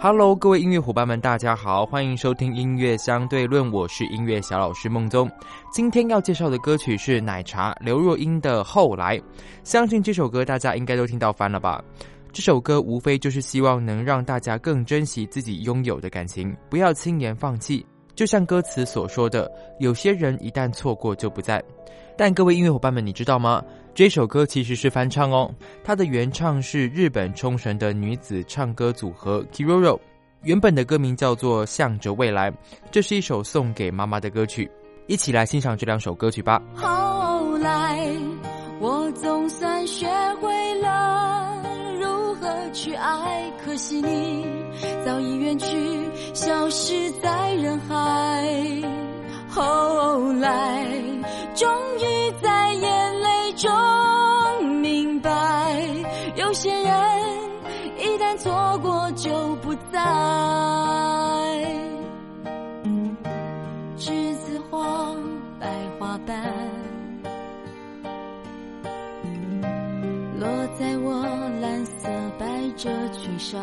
Hello，各位音乐伙伴们，大家好，欢迎收听音乐相对论，我是音乐小老师梦宗。今天要介绍的歌曲是奶茶刘若英的《后来》，相信这首歌大家应该都听到翻了吧？这首歌无非就是希望能让大家更珍惜自己拥有的感情，不要轻言放弃。就像歌词所说的，有些人一旦错过就不在。但各位音乐伙伴们，你知道吗？这首歌其实是翻唱哦，它的原唱是日本冲绳的女子唱歌组合 Kiroro，原本的歌名叫做《向着未来》，这是一首送给妈妈的歌曲，一起来欣赏这两首歌曲吧。后来，我总算学会了如何去爱，可惜你早已远去，消失在人海。后来，终于有些人一旦错过就不再。栀子花白花瓣，落在我蓝色百褶裙上。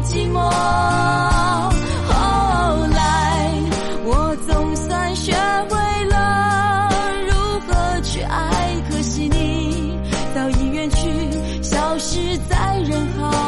寂寞？后来，我总算学会了如何去爱，可惜你早已远去，消失在人海。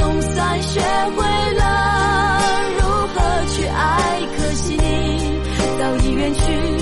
总算学会了如何去爱可惜你早已远去